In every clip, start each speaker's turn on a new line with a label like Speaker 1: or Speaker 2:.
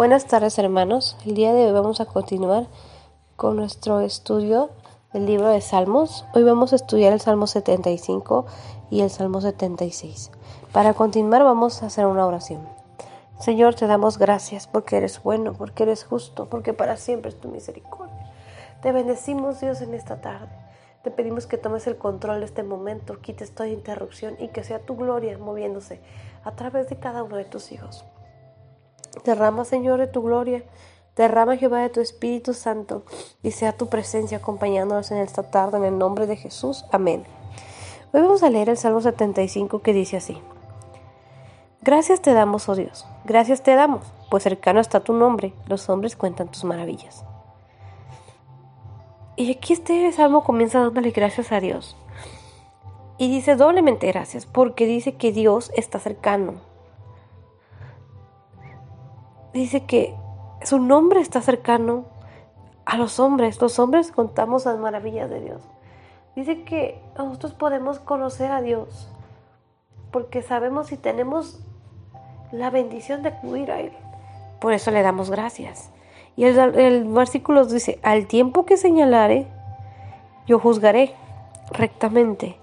Speaker 1: Buenas tardes hermanos, el día de hoy vamos a continuar con nuestro estudio del libro de Salmos. Hoy vamos a estudiar el Salmo 75 y el Salmo 76. Para continuar vamos a hacer una oración. Señor, te damos gracias porque eres bueno, porque eres justo, porque para siempre es tu misericordia. Te bendecimos Dios en esta tarde. Te pedimos que tomes el control de este momento, quites toda interrupción y que sea tu gloria moviéndose a través de cada uno de tus hijos. Derrama, Señor, de tu gloria. Derrama, Jehová, de tu Espíritu Santo y sea tu presencia acompañándonos en esta tarde en el nombre de Jesús. Amén. Hoy vamos a leer el Salmo 75 que dice así. Gracias te damos, oh Dios, gracias te damos, pues cercano está tu nombre, los hombres cuentan tus maravillas. Y aquí este salmo comienza dándole gracias a Dios. Y dice doblemente gracias, porque dice que Dios está cercano, dice que su nombre está cercano a los hombres. Los hombres contamos las maravillas de Dios. Dice que nosotros podemos conocer a Dios porque sabemos y tenemos la bendición de acudir a Él. Por eso le damos gracias. Y el, versículo dice, al tiempo que señalare, yo juzgaré rectamente.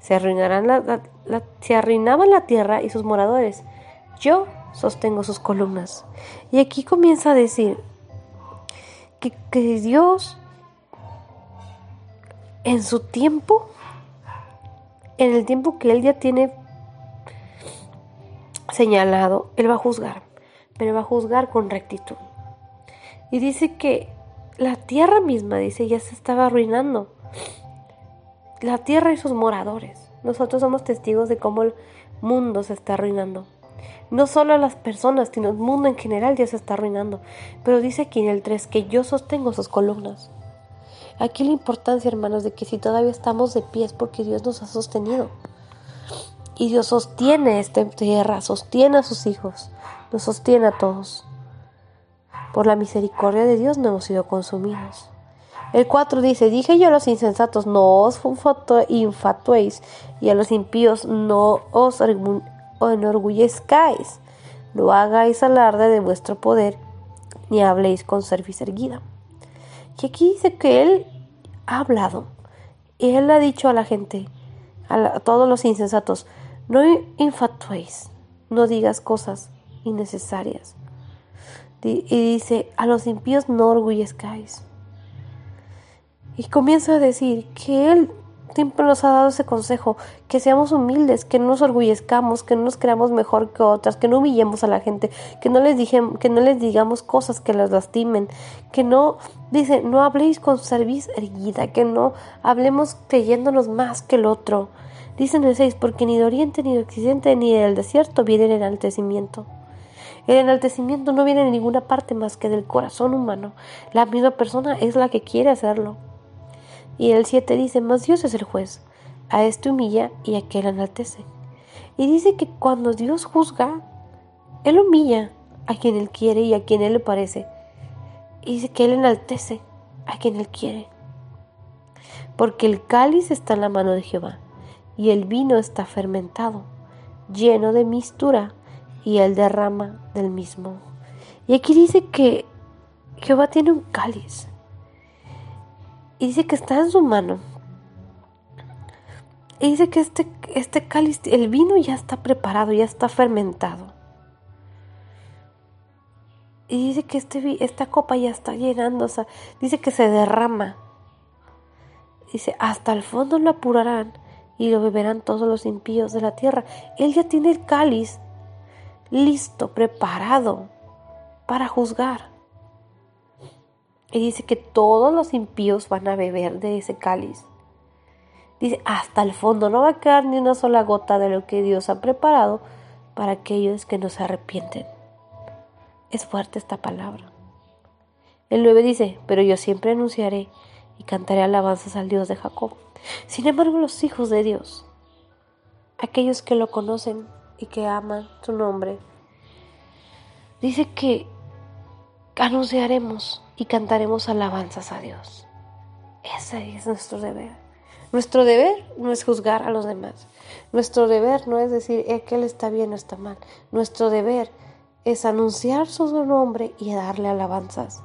Speaker 1: Se, arruinarán la, se arruinaban la tierra y sus moradores. Yo sostengo sus columnas. Y aquí comienza a decir que, que Dios en su tiempo, en el tiempo que Él ya tiene señalado, Él va a juzgar, pero va a juzgar con rectitud. Y dice que la tierra misma, dice, ya se estaba arruinando. La tierra y sus moradores. Nosotros somos testigos de cómo el mundo se está arruinando. No solo las personas, sino el mundo en general ya se está arruinando. Pero dice aquí en el 3 que yo sostengo sus columnas. Aquí la importancia, hermanos, de que si todavía estamos de pie es porque Dios nos ha sostenido. Y Dios sostiene esta tierra, sostiene a sus hijos, nos sostiene a todos. Por la misericordia de Dios no hemos sido consumidos. El 4 dice, dije yo a los insensatos, no os infatuéis, y a los impíos no os enorgullezcáis. No hagáis alarde de vuestro poder, ni habléis con cerviz erguida. Y aquí dice que él ha hablado. Y él ha dicho a la gente, a, todos los insensatos, no infatuéis, no digas cosas innecesarias. Y dice, a los impíos no orgullezcáis. Y comienza a decir que él siempre nos ha dado ese consejo, que seamos humildes, que no nos orgullezcamos, que no nos creamos mejor que otras, que no humillemos a la gente, que no les, que no les digamos cosas que las lastimen, que no, dice, no habléis con cerviz erguida, que no hablemos creyéndonos más que el otro. Dicen el 6, porque ni de oriente, ni de occidente, ni del desierto viene el enaltecimiento. El enaltecimiento no viene de ninguna parte más que del corazón humano. La misma persona es la que quiere hacerlo. Y el 7 dice, más Dios es el juez, a este humilla y a aquel enaltece. Y dice que cuando Dios juzga, Él humilla a quien Él quiere y a quien Él le parece. Y dice que Él enaltece a quien Él quiere. Porque el cáliz está en la mano de Jehová y el vino está fermentado, lleno de mistura y Él derrama del mismo. Y aquí dice que Jehová tiene un cáliz y dice que está en su mano. Y dice que este, este cáliz, el vino ya está preparado, ya está fermentado. Y dice que este, esta copa ya está llenando, o sea, dice que se derrama. Dice, hasta el fondo lo apurarán y lo beberán todos los impíos de la tierra. Él ya tiene el cáliz listo, preparado para juzgar. Y dice que todos los impíos van a beber de ese cáliz. Dice, hasta el fondo no va a quedar ni una sola gota de lo que Dios ha preparado para aquellos que no se arrepienten. Es fuerte esta palabra. El 9 dice, pero yo siempre anunciaré y cantaré alabanzas al Dios de Jacob. Sin embargo, los hijos de Dios, aquellos que lo conocen y que aman su nombre, dice que anunciaremos y cantaremos alabanzas a Dios. Ese es nuestro deber. Nuestro deber no es juzgar a los demás. Nuestro deber no es decir eh, que él está bien o está mal. Nuestro deber es anunciar su nombre y darle alabanzas.